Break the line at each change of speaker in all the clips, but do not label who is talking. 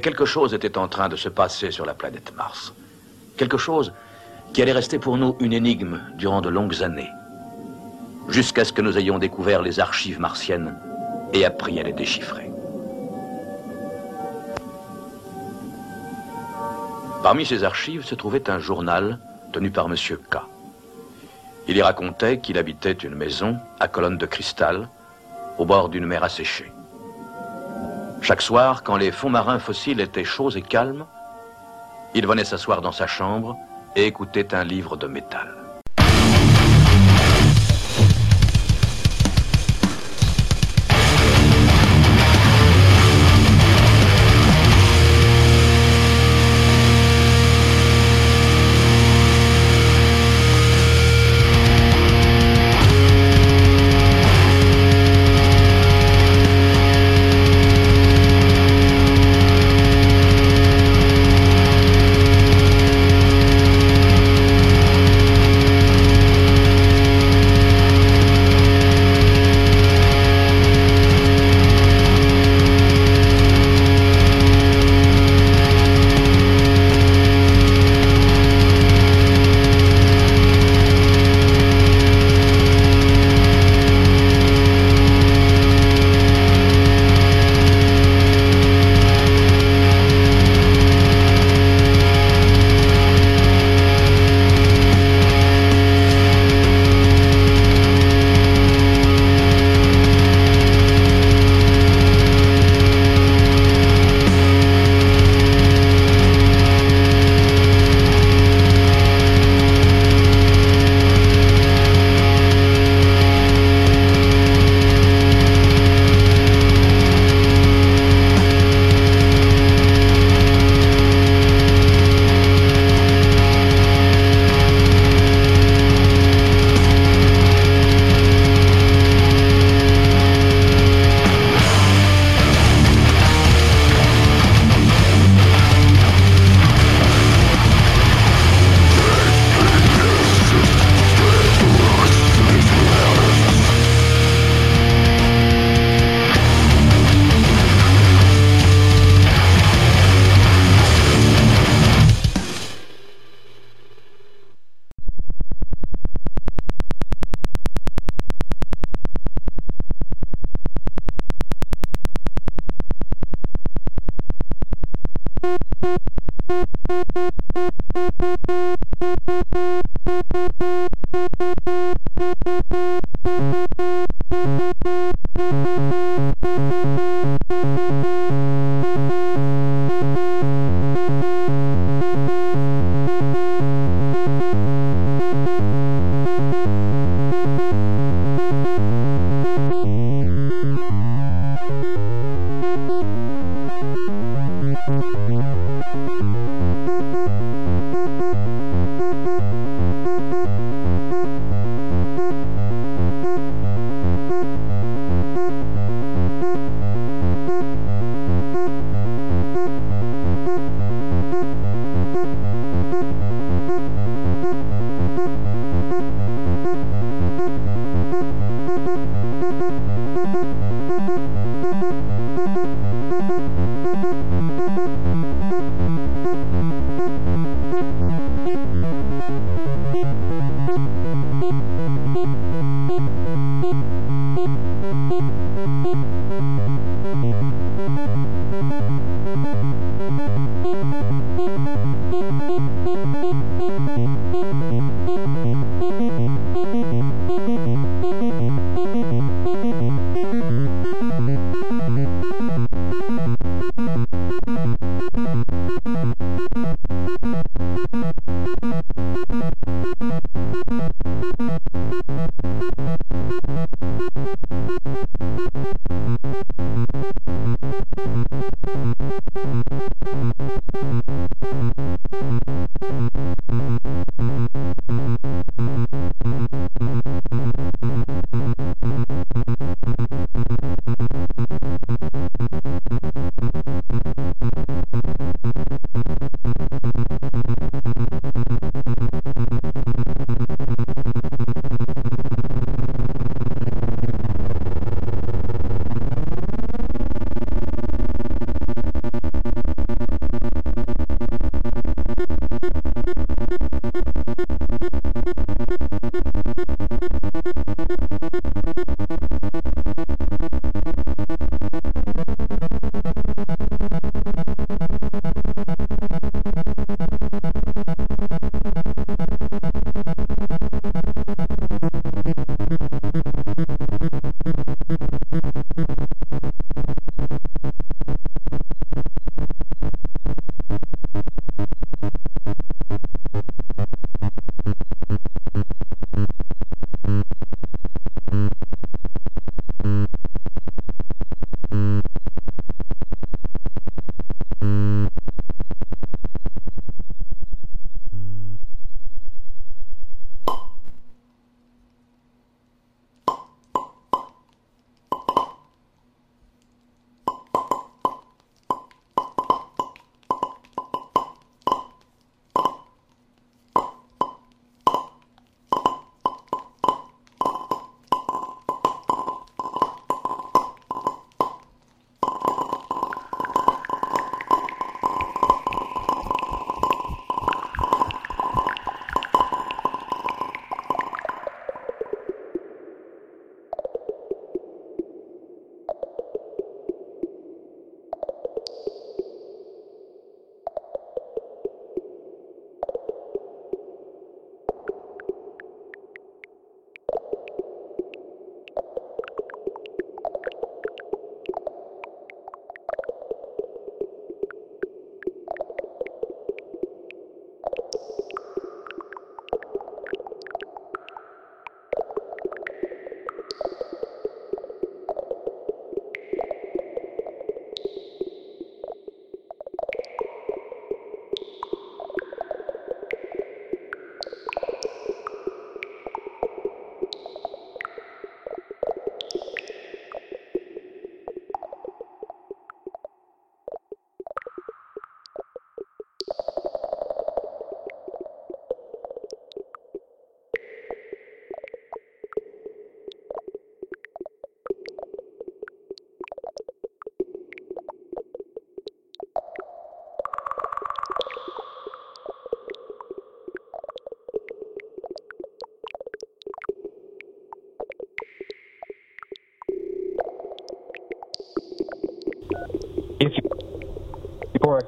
Quelque chose était en train de se passer sur la planète Mars. Quelque chose qui allait rester pour nous une énigme durant de longues années. Jusqu'à ce que nous ayons découvert les archives martiennes et appris à les déchiffrer. Parmi ces archives se trouvait un journal tenu par M. K. Il y racontait qu'il habitait une maison à colonnes de cristal au bord d'une mer asséchée. Chaque soir, quand les fonds marins fossiles étaient chauds et calmes, il venait s'asseoir dans sa chambre et écoutait un livre de métal.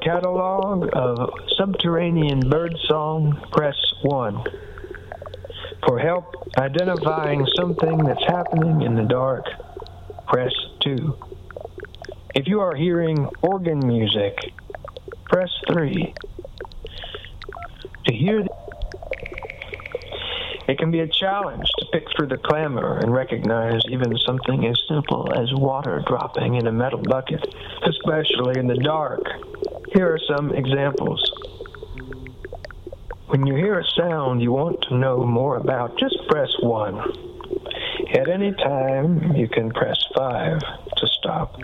Catalog of subterranean bird song, press 1. For help identifying something that's happening in the dark, press 2. If you are hearing organ music, press 3. To hear the- it can be a challenge to pick through the clamor and recognize even something as simple as water dropping in a metal bucket, especially in the dark. Here are some examples. When you hear a sound you want to know more about, just press 1. At any time, you can press 5 to stop.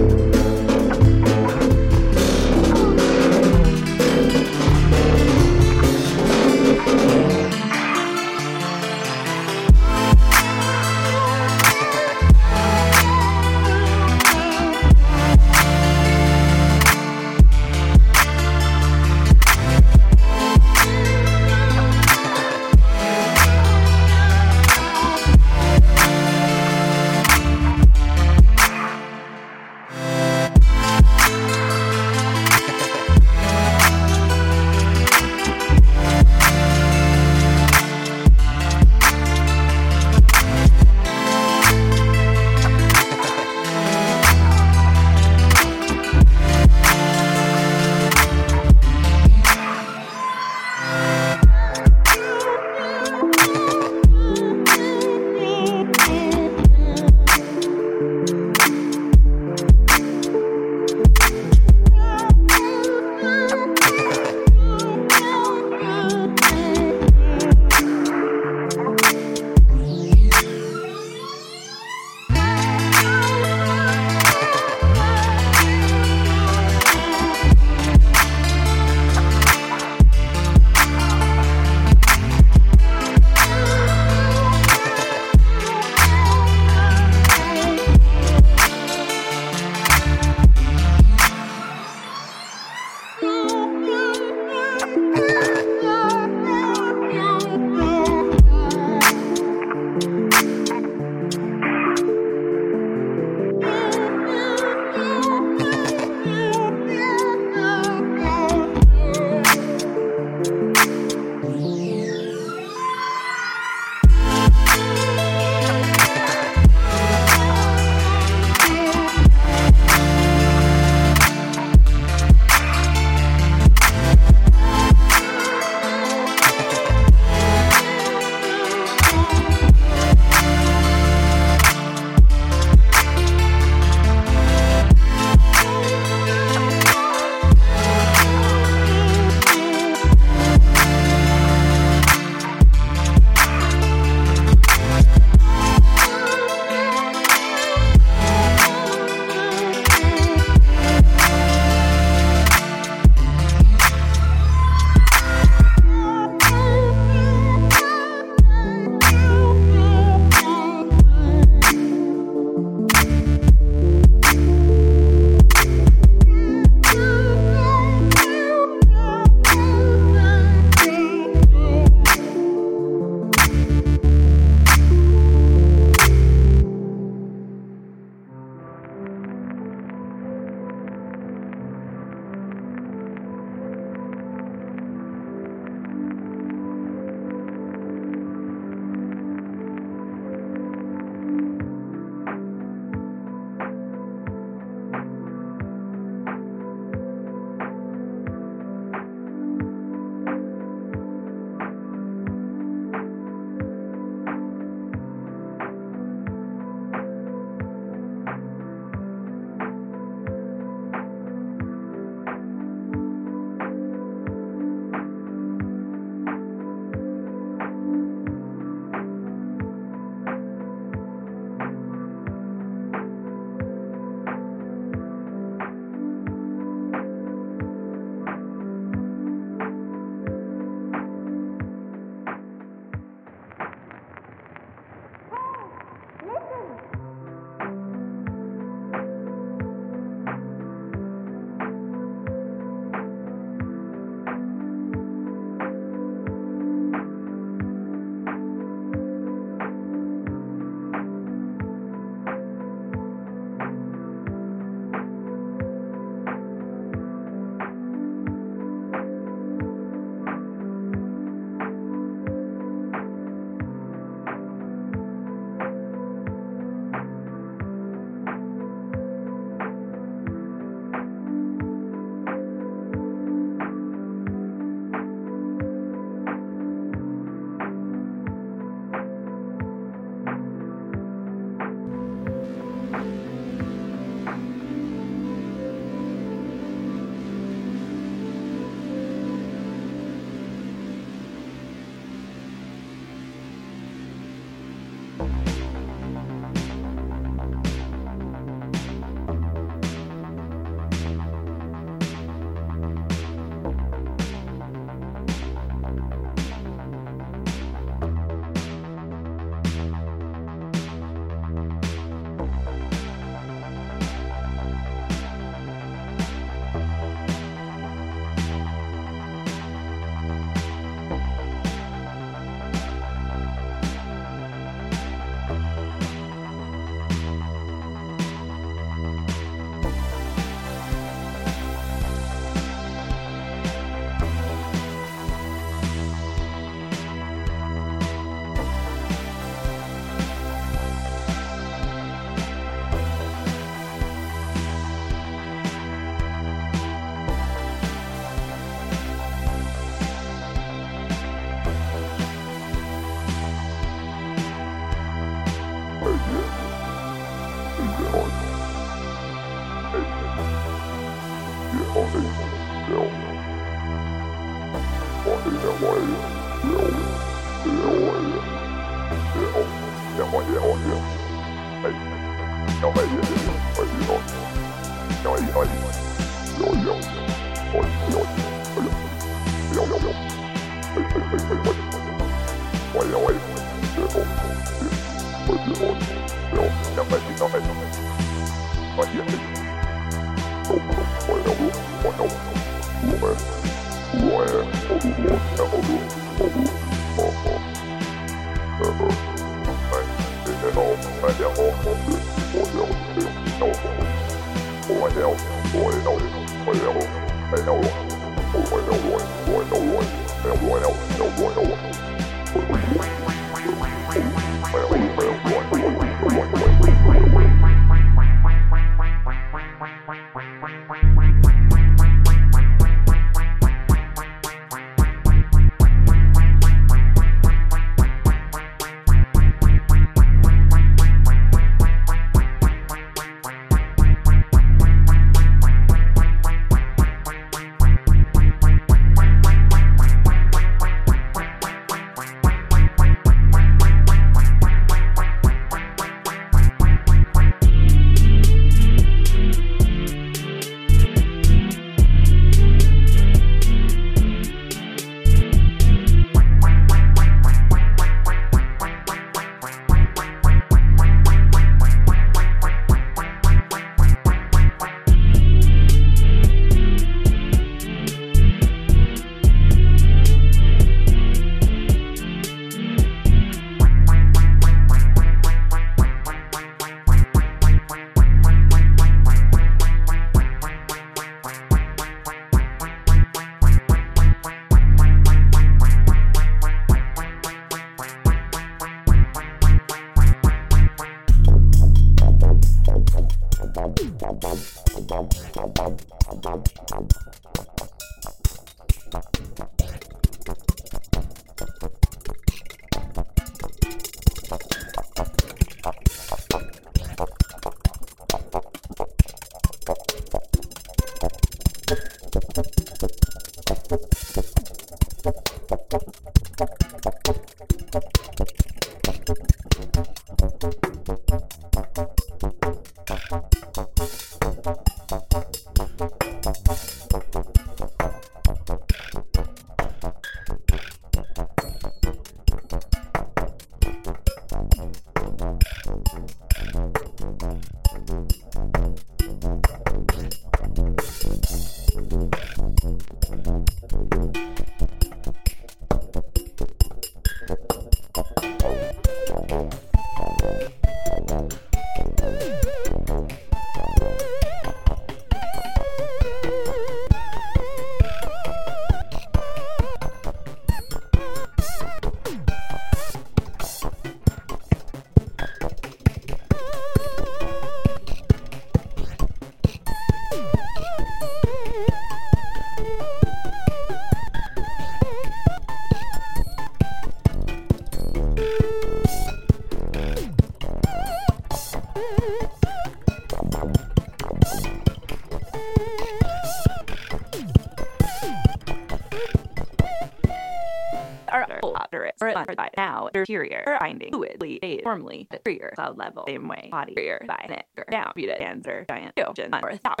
Now interior finding fluidly aid formally trigger cloud level same way body trigger by an down muted answer giant ocean or thought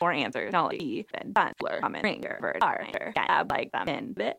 or answer knowledge then fun fleur common ringer bird are like them in bit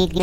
Big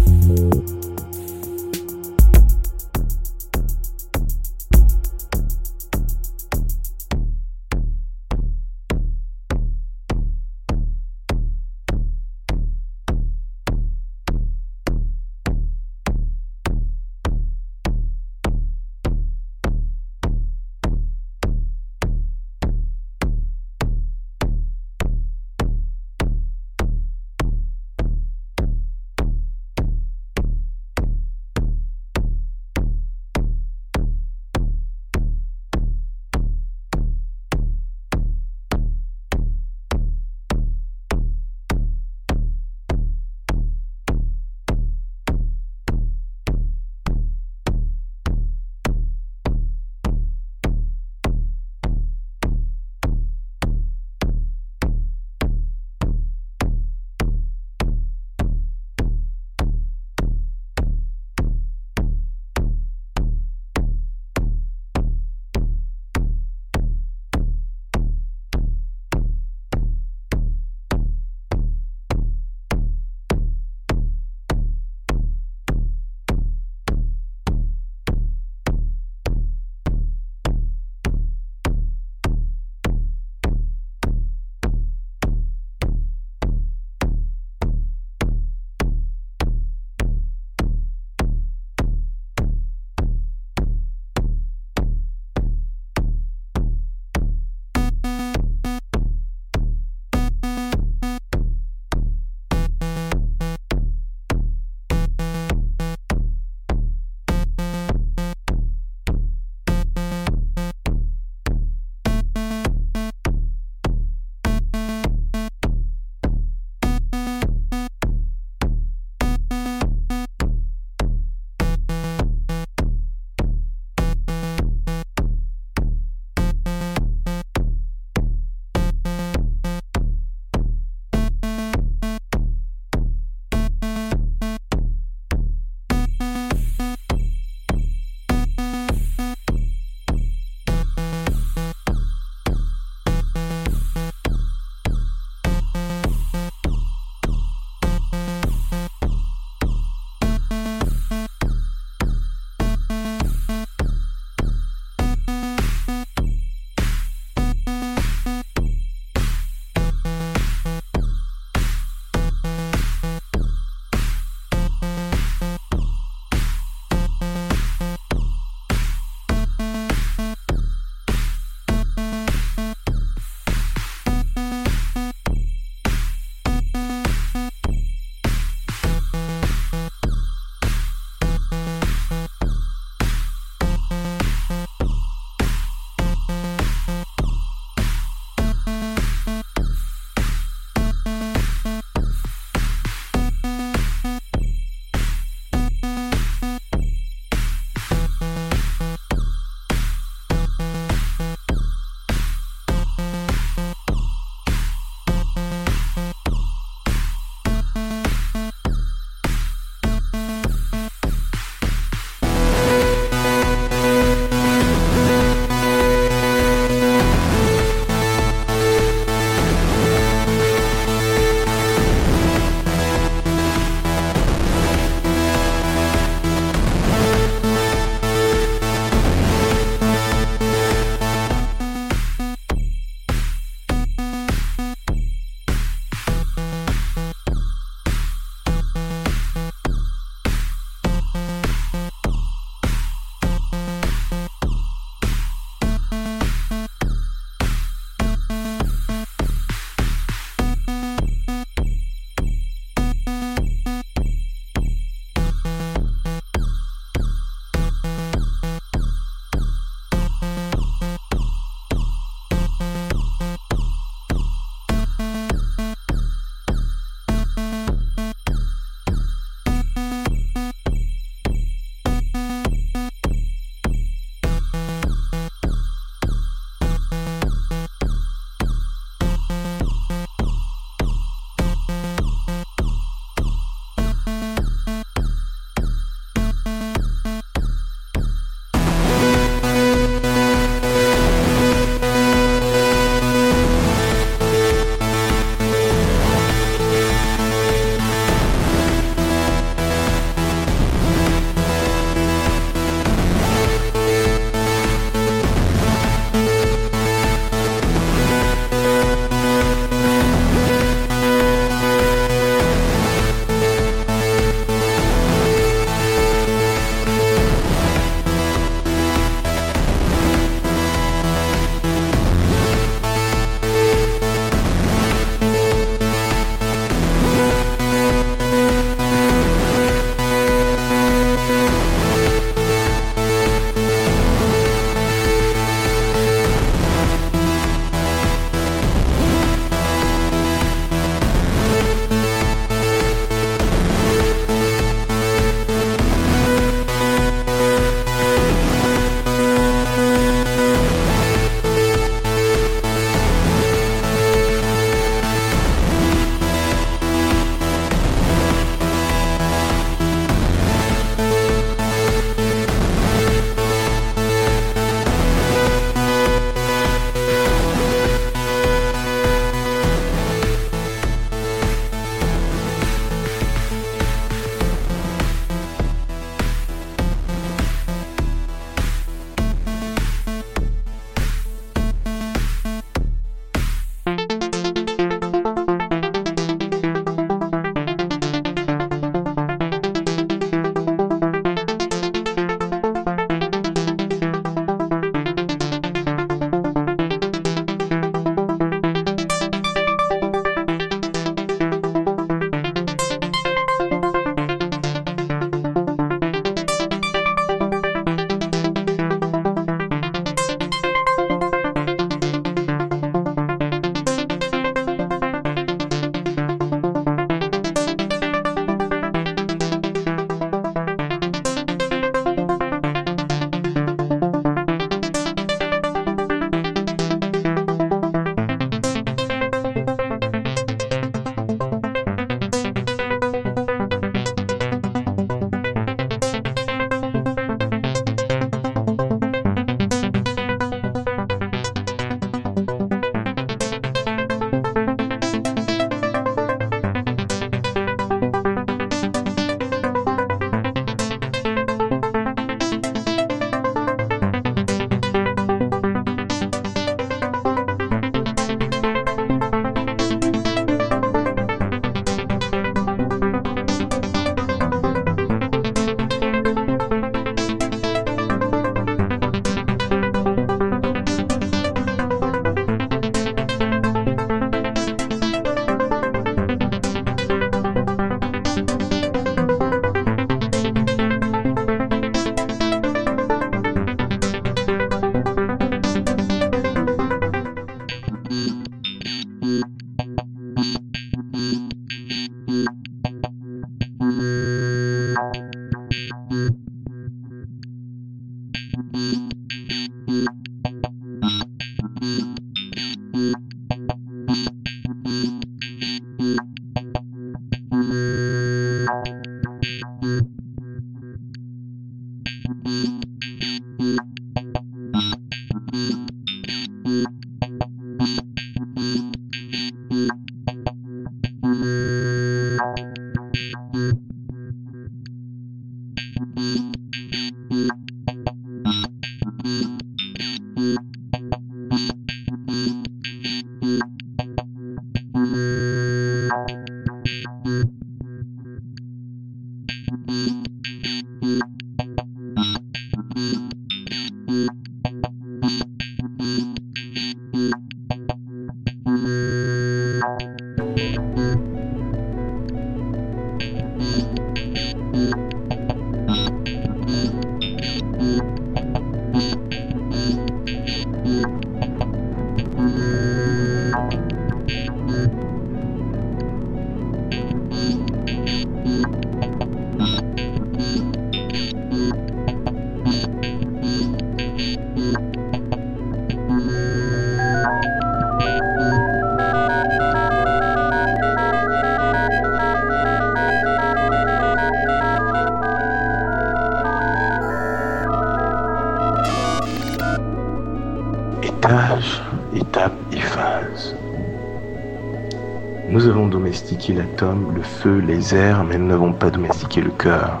l'atome, le feu, les airs, mais nous n'avons pas domestiqué le cœur.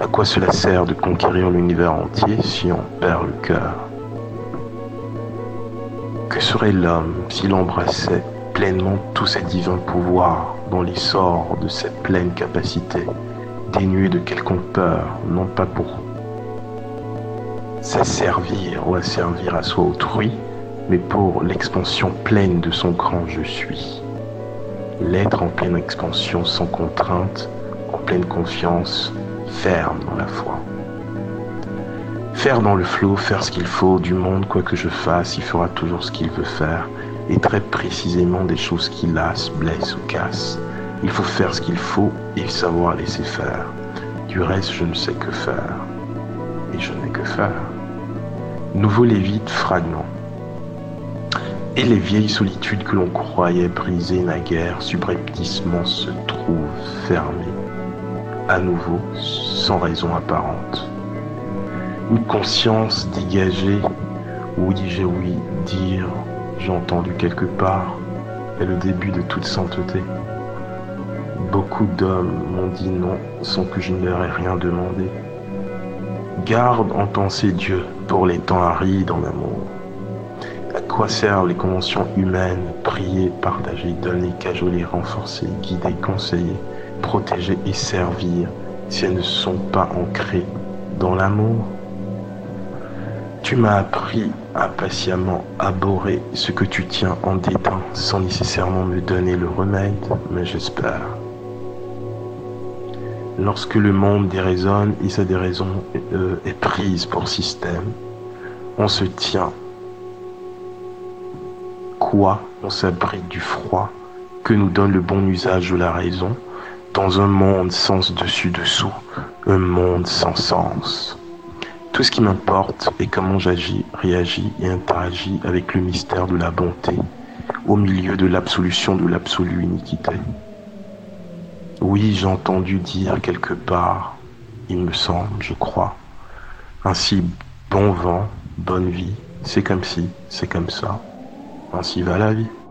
À quoi cela sert de conquérir l'univers entier si on perd le cœur? Que serait l'homme s'il embrassait pleinement tous ses divins pouvoirs dans l'essor de cette pleine capacité, dénué de quelconque peur, non pas pour s'asservir ou asservir à soi autrui, mais pour l'expansion pleine de son grand je suis. L'être en pleine expansion sans contrainte, en pleine confiance, ferme dans la foi. Faire dans le flot, faire ce qu'il faut du monde, quoi que je fasse, il fera toujours ce qu'il veut faire, et très précisément des choses qui lassent, blessent ou cassent. Il faut faire ce qu'il faut et savoir laisser faire. Du reste, je ne sais que faire. Et je n'ai que faire. Nouveau Lévite, fragment. Et les vieilles solitudes que l'on croyait briser naguère subrepticement se trouvent fermées, à nouveau, sans raison apparente. Une conscience dégagée, oui j'ai ouï dire, j'ai entendu quelque part, est le début de toute sainteté. Beaucoup d'hommes m'ont dit non sans que je ne leur ai rien demandé. Garde en pensée Dieu pour les temps arides en amour. Quoi servent les conventions humaines Prier, partager, donner, cajoler, renforcer, guider, conseiller, protéger et servir si elles ne sont pas ancrées dans l'amour Tu m'as appris à patiemment abhorrer ce que tu tiens en dédain sans nécessairement me donner le remède, mais j'espère. Lorsque le monde déraisonne et sa déraison euh, est prise pour système, on se tient on s'abrite du froid que nous donne le bon usage de la raison dans un monde sans dessus-dessous, un monde sans sens? Tout ce qui m'importe est comment j'agis, réagis et interagis avec le mystère de la bonté au milieu de l'absolution de l'absolue iniquité. Oui, j'ai entendu dire quelque part, il me semble, je crois, ainsi bon vent, bonne vie, c'est comme si, c'est comme ça. Ainsi va la vie.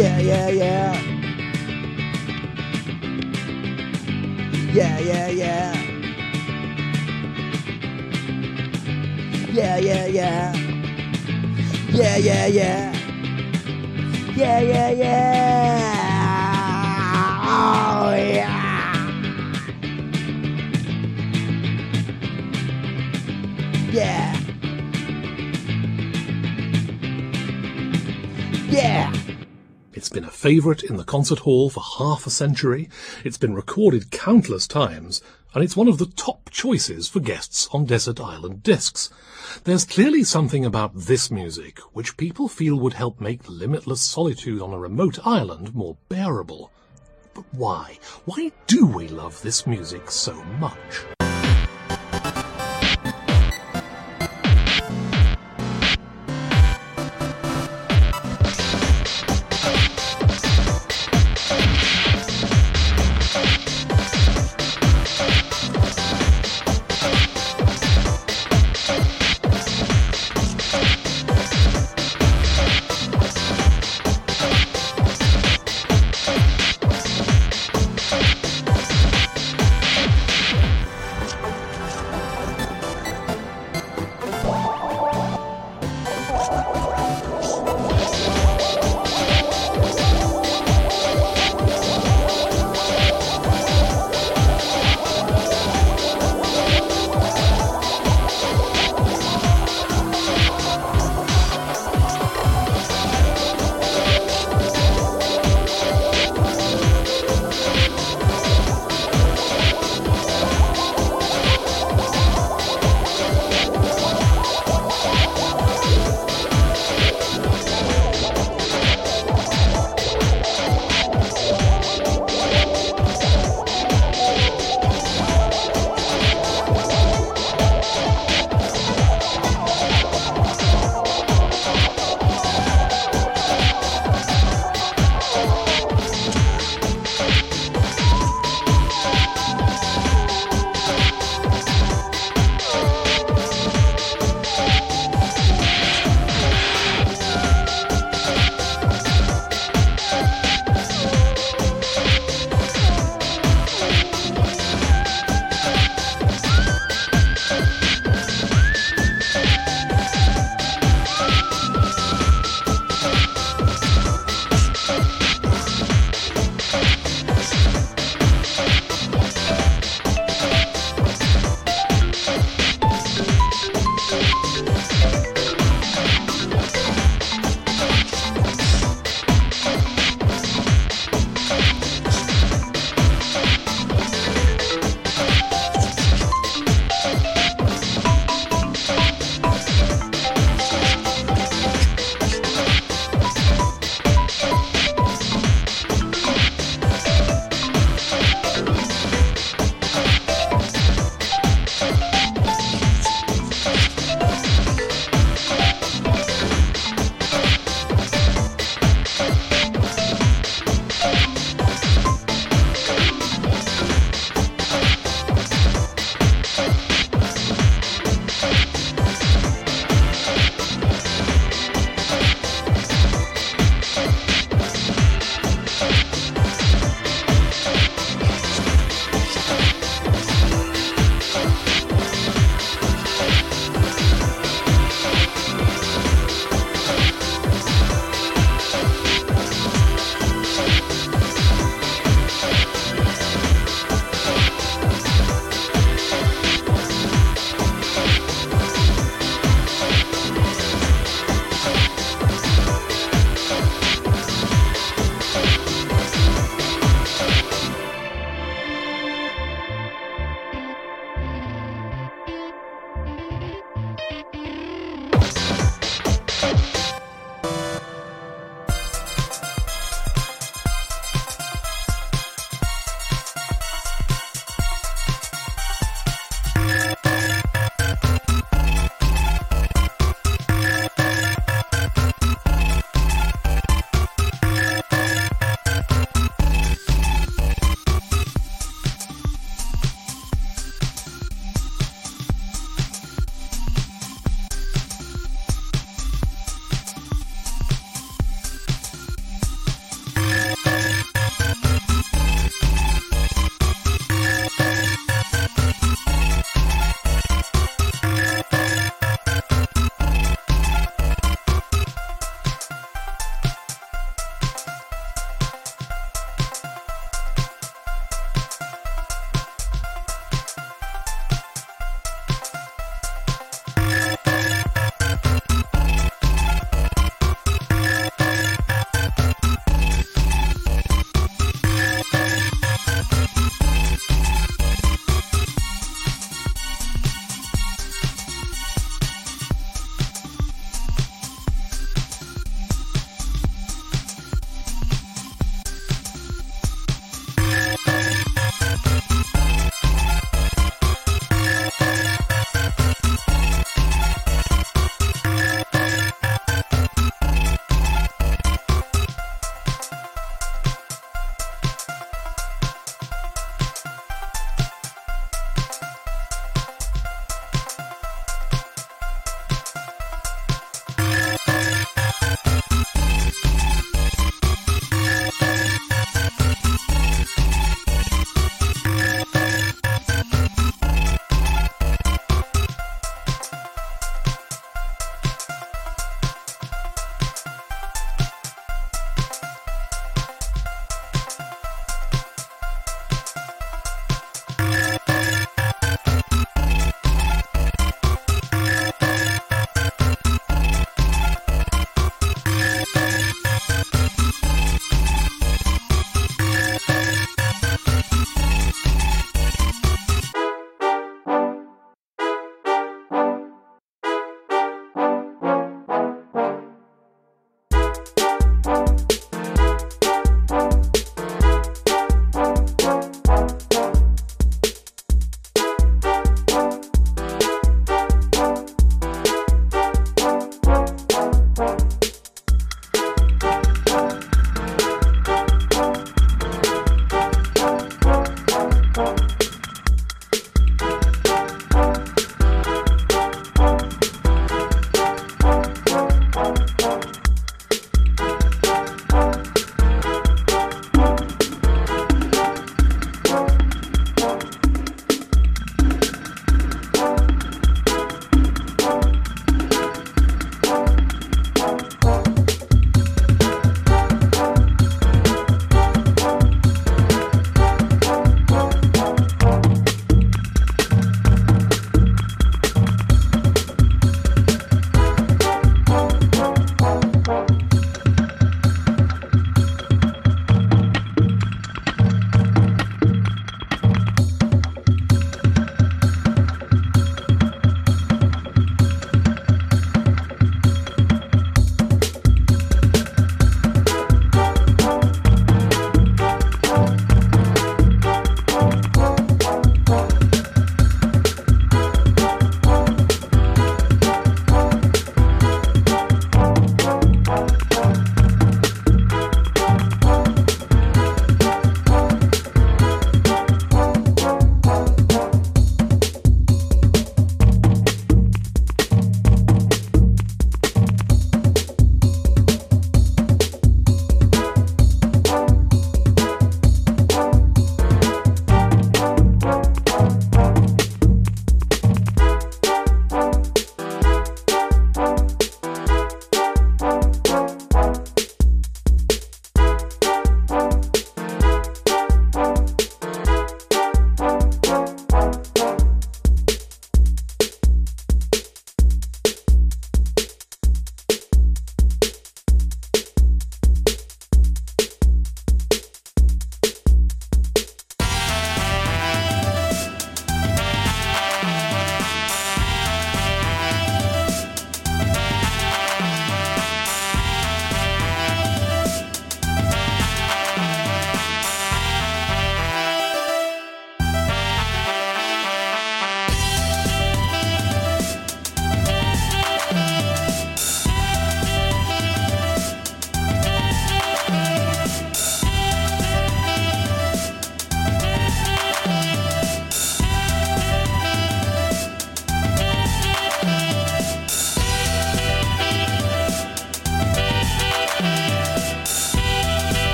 Yeah, yeah, yeah. Yeah, yeah, yeah. Yeah, yeah, yeah. Yeah, yeah, yeah. Yeah, yeah, yeah. Oh, yeah. Yeah. Yeah.
It's been a favourite in the concert hall for half a century, it's been recorded countless times, and it's one of the top choices for guests on Desert Island Discs. There's clearly something about this music which people feel would help make limitless solitude on a remote island more bearable. But why? Why do we love this music so much?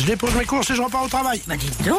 Je dépose mes courses et je repars au travail.
Bah dites donc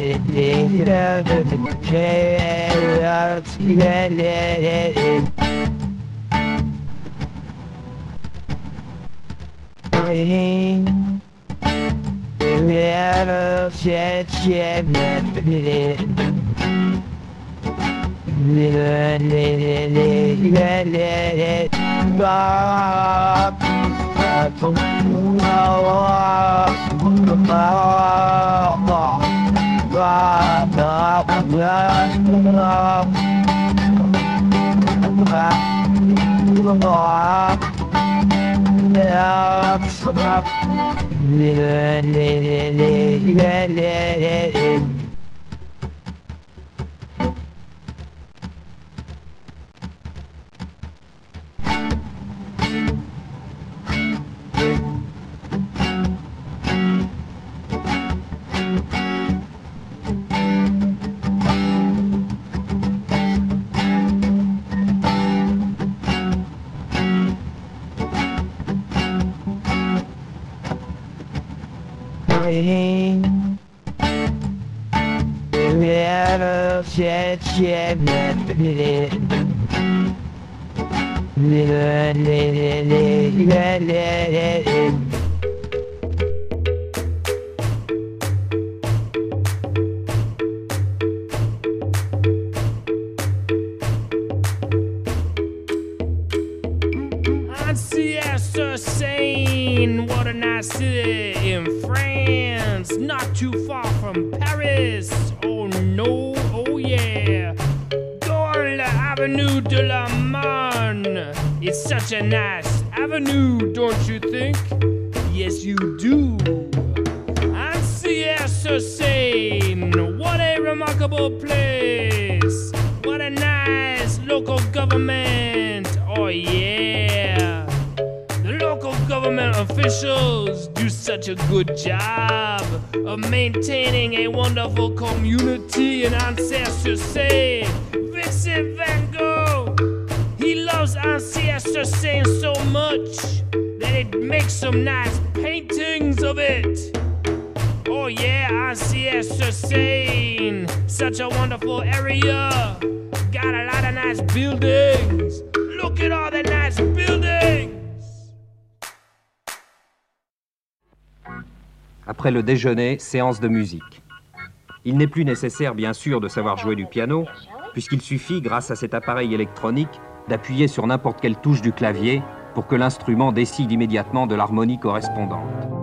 Oh, Yeah. Little shit, shit. Little
such a nice avenue, don't you think? Yes, you do. And Siesta Seine, what a remarkable place. What a nice local government. Oh, yeah. The local government officials do such a good job of maintaining a wonderful community in Ancestor Seine. Vincent van loves Ancestor Seine so much that it makes some nice paintings of it. Oh yeah, Ancestor Seine, such a wonderful area. Got a lot of nice buildings. Look at all the nice buildings.
Après le déjeuner, séance de musique. Il n'est plus nécessaire, bien sûr, de savoir jouer du piano, puisqu'il suffit, grâce à cet appareil électronique, d'appuyer sur n'importe quelle touche du clavier pour que l'instrument décide immédiatement de l'harmonie correspondante.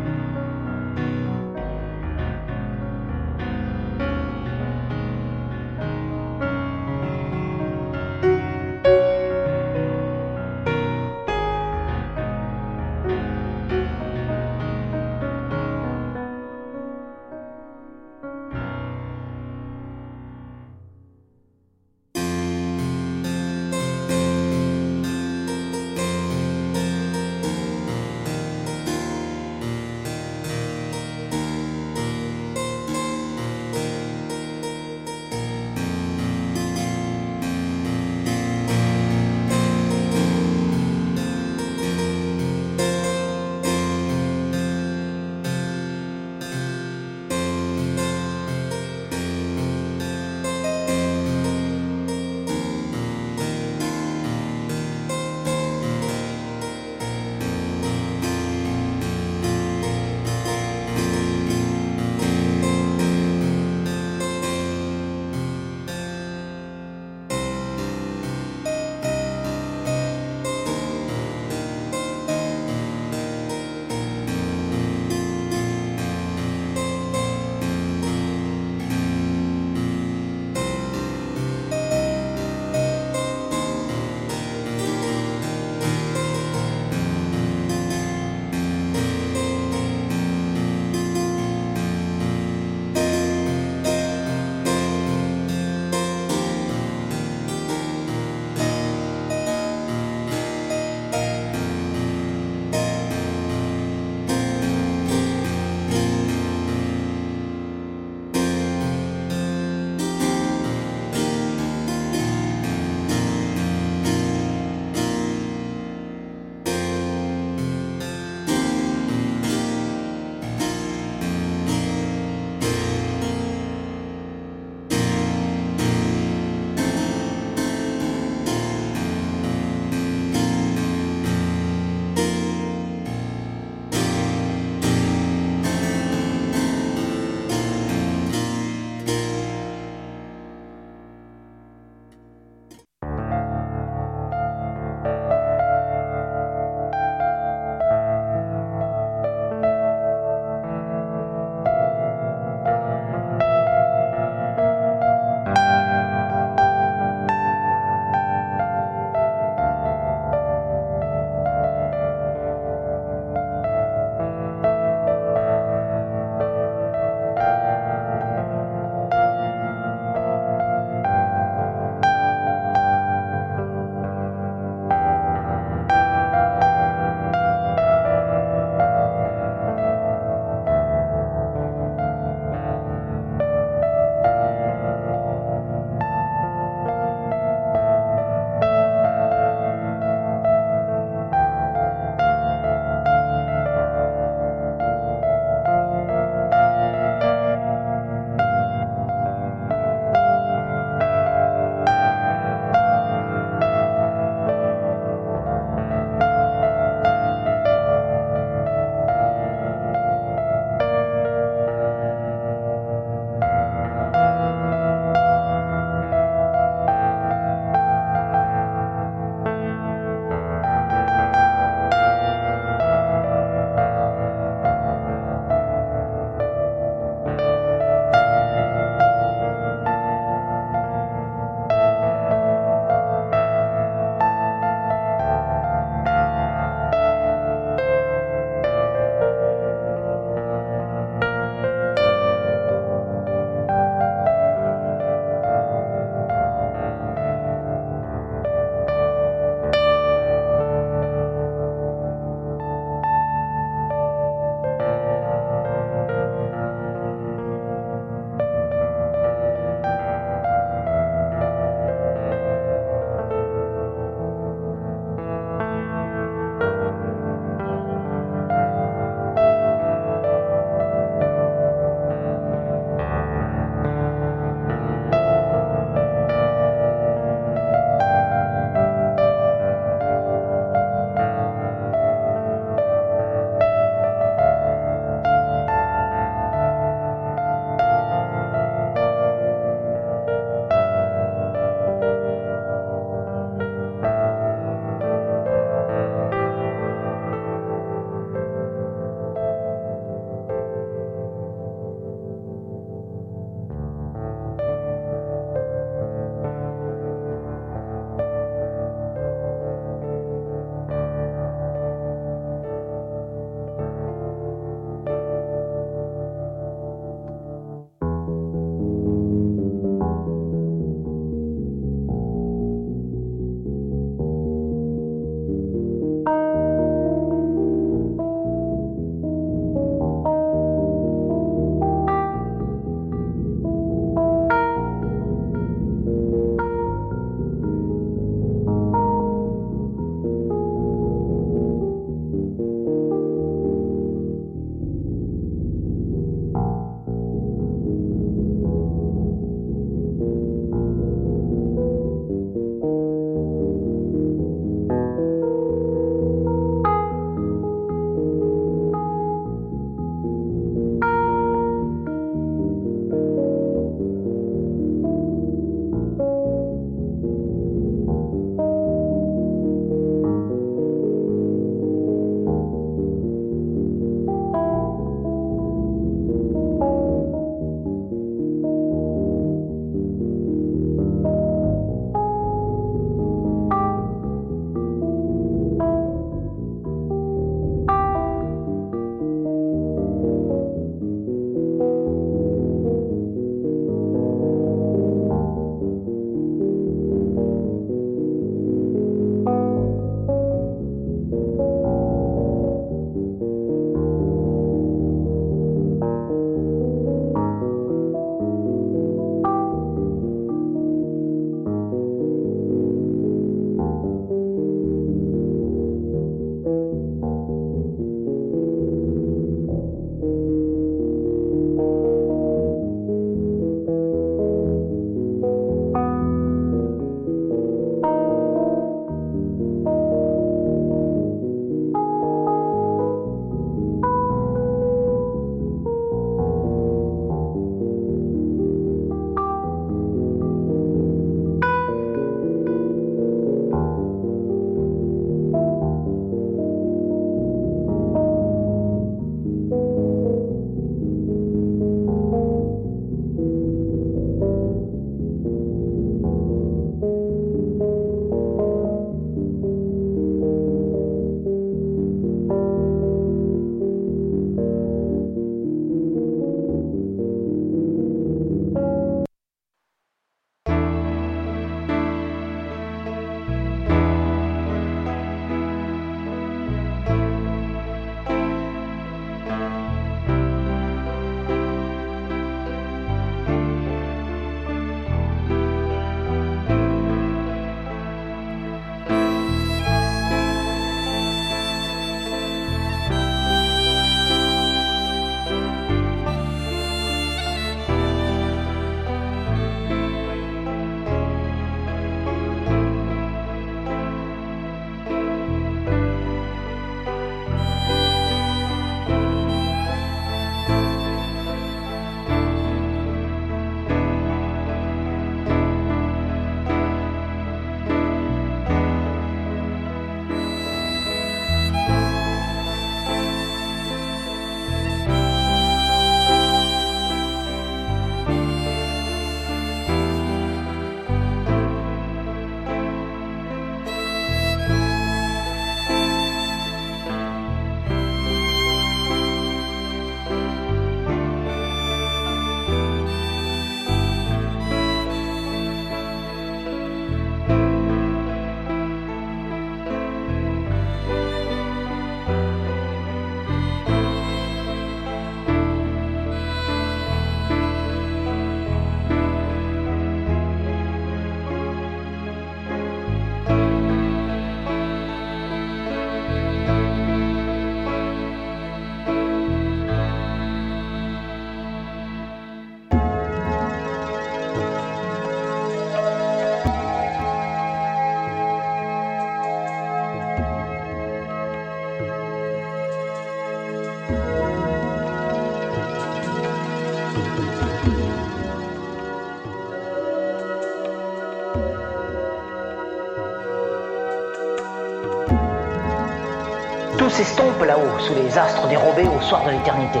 Sous les astres dérobés au soir de l'éternité.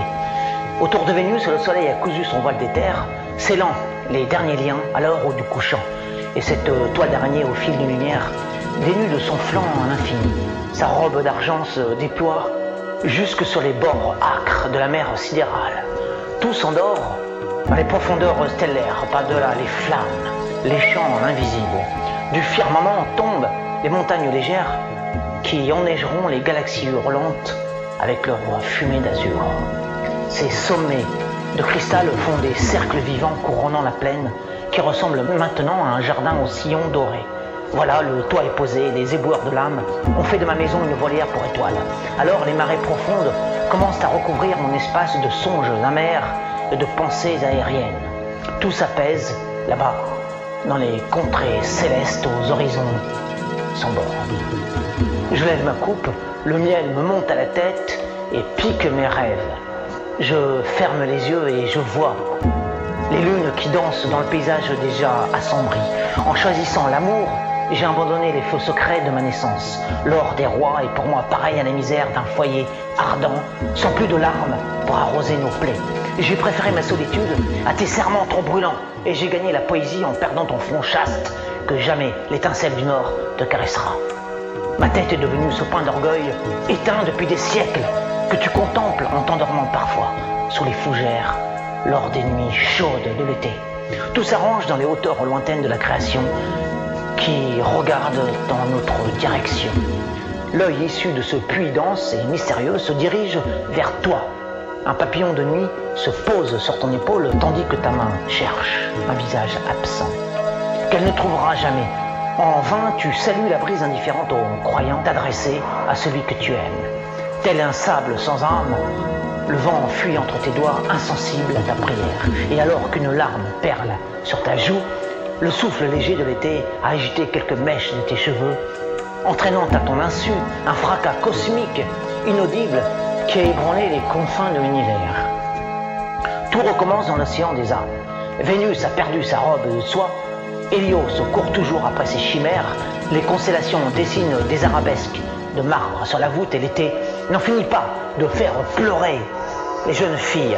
Autour de Vénus, le soleil a cousu son voile d'éther, scellant les derniers liens à l'heure du couchant. Et cette euh, toile d'araignée au fil de lumière dénue de son flanc à l'infini. Sa robe d'argent se déploie jusque sur les bords âcres de la mer sidérale. Tout s'endort dans les profondeurs stellaires, par-delà les flammes, les champs invisibles. Du firmament tombent les montagnes légères qui enneigeront les galaxies hurlantes avec leur fumée d'azur. Ces sommets de cristal font des cercles vivants couronnant la plaine qui ressemble maintenant à un jardin aux sillons dorés. Voilà, le toit est posé, les éboueurs de l'âme ont fait de ma maison une volière pour étoiles. Alors les marées profondes commencent à recouvrir mon espace de songes amers et de pensées aériennes. Tout s'apaise là-bas, dans les contrées célestes aux horizons sans bord. Je lève ma coupe, le miel me monte à la tête et pique mes rêves. Je ferme les yeux et je vois les lunes qui dansent dans le paysage déjà assombri. En choisissant l'amour, j'ai abandonné les feux secrets de ma naissance. L'or des rois est pour moi pareil à la misère d'un foyer ardent, sans plus de larmes pour arroser nos plaies. J'ai préféré ma solitude à tes serments trop brûlants, et j'ai gagné la poésie en perdant ton front chaste, que jamais l'étincelle du Nord te caressera. Ma tête est devenue ce point d'orgueil, éteint depuis des siècles, que tu contemples en t'endormant parfois sous les fougères, lors des nuits chaudes de l'été. Tout s'arrange dans les hauteurs lointaines de la création, qui regarde dans notre direction. L'œil issu de ce puits dense et mystérieux se dirige vers toi. Un papillon de nuit se pose sur ton épaule tandis que ta main cherche un visage absent, qu'elle ne trouvera jamais. En vain, tu salues la brise indifférente en croyant t'adresser à celui que tu aimes. Tel un sable sans âme, le vent fuit entre tes doigts insensible à ta prière. Et alors qu'une larme perle sur ta joue, le souffle léger de l'été a agité quelques mèches de tes cheveux, entraînant à ton insu un fracas cosmique, inaudible, qui a ébranlé les confins de l'univers. Tout recommence dans l'océan des âmes. Vénus a perdu sa robe de soie, Hélios court toujours après ses chimères, les constellations dessinent des arabesques de marbre sur la voûte et l'été n'en finit pas de faire pleurer les jeunes filles.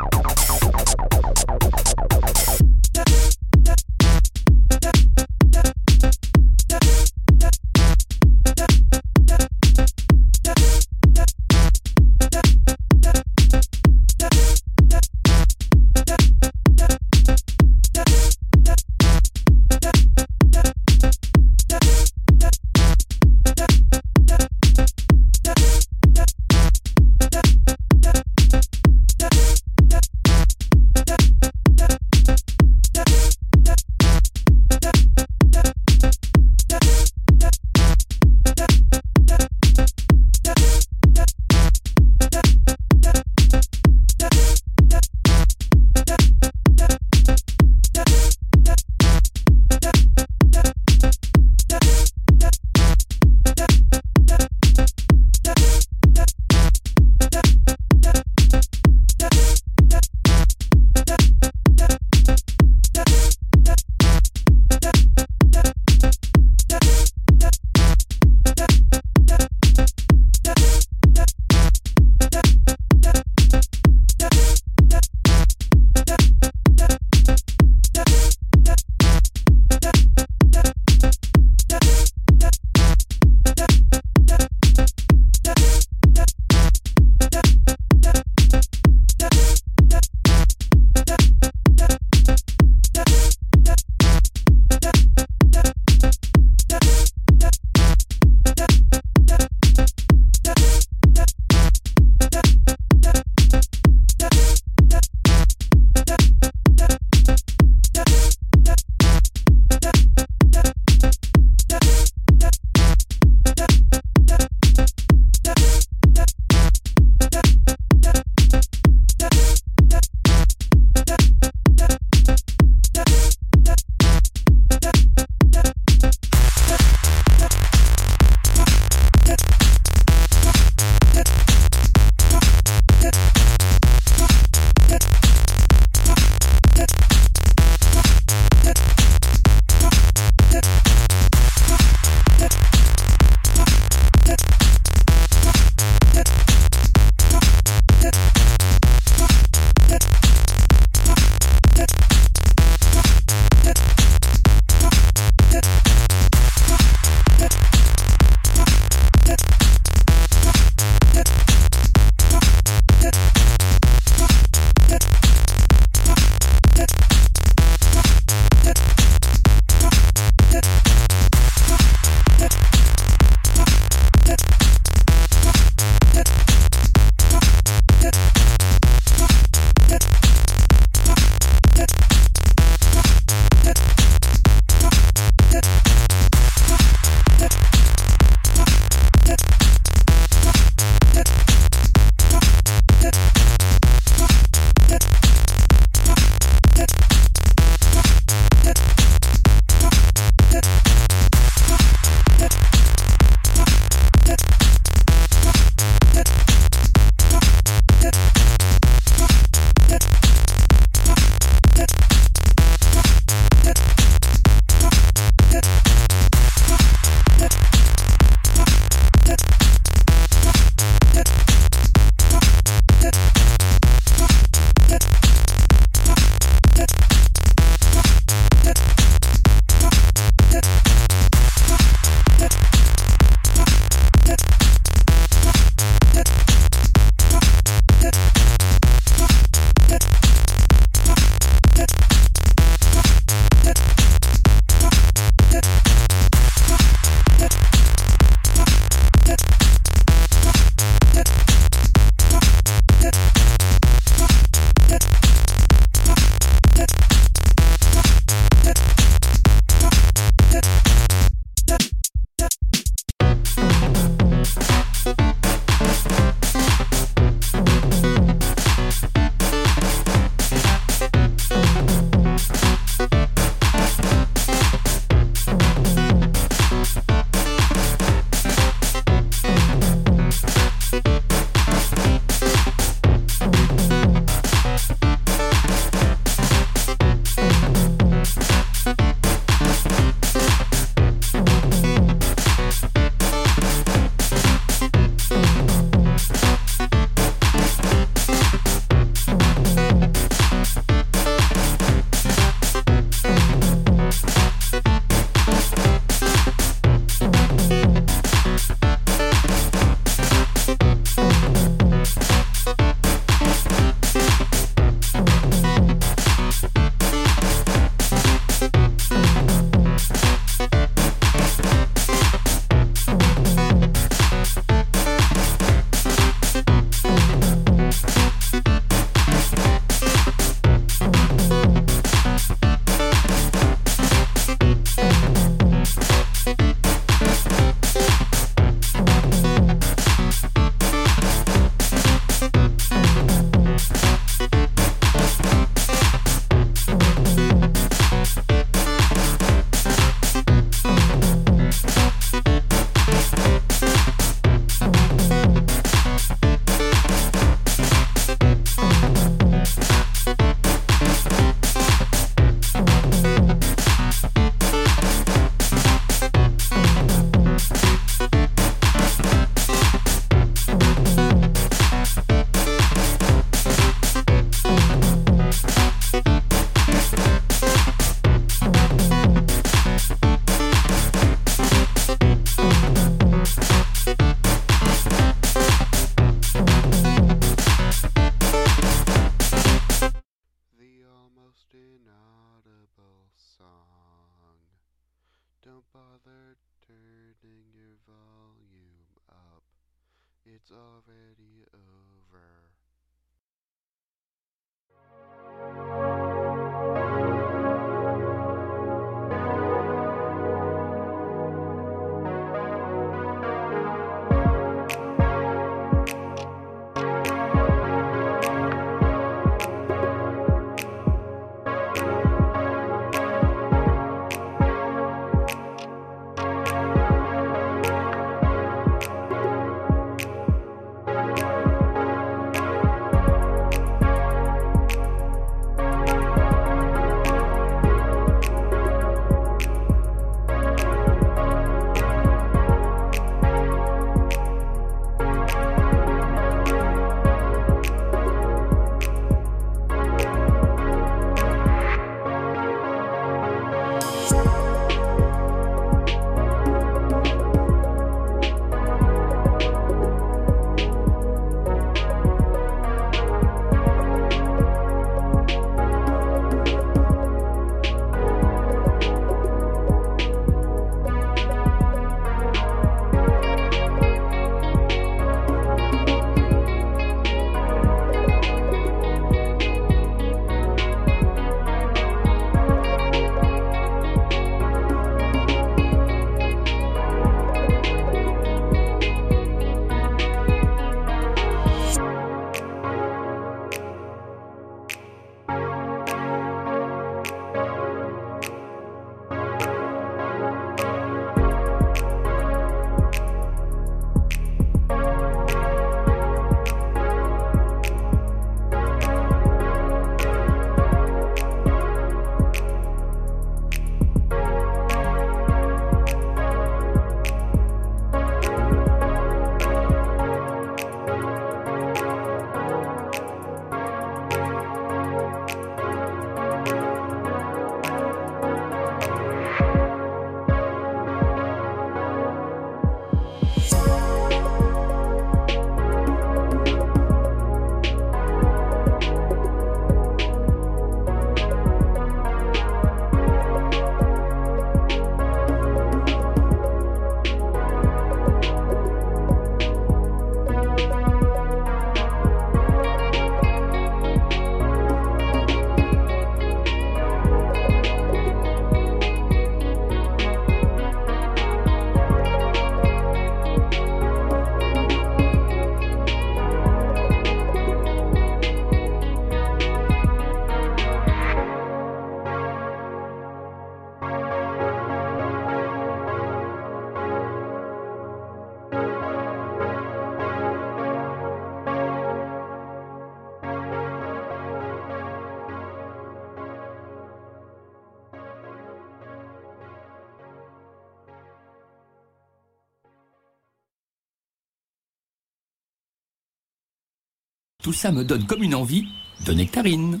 Ça me donne comme une envie de nectarine.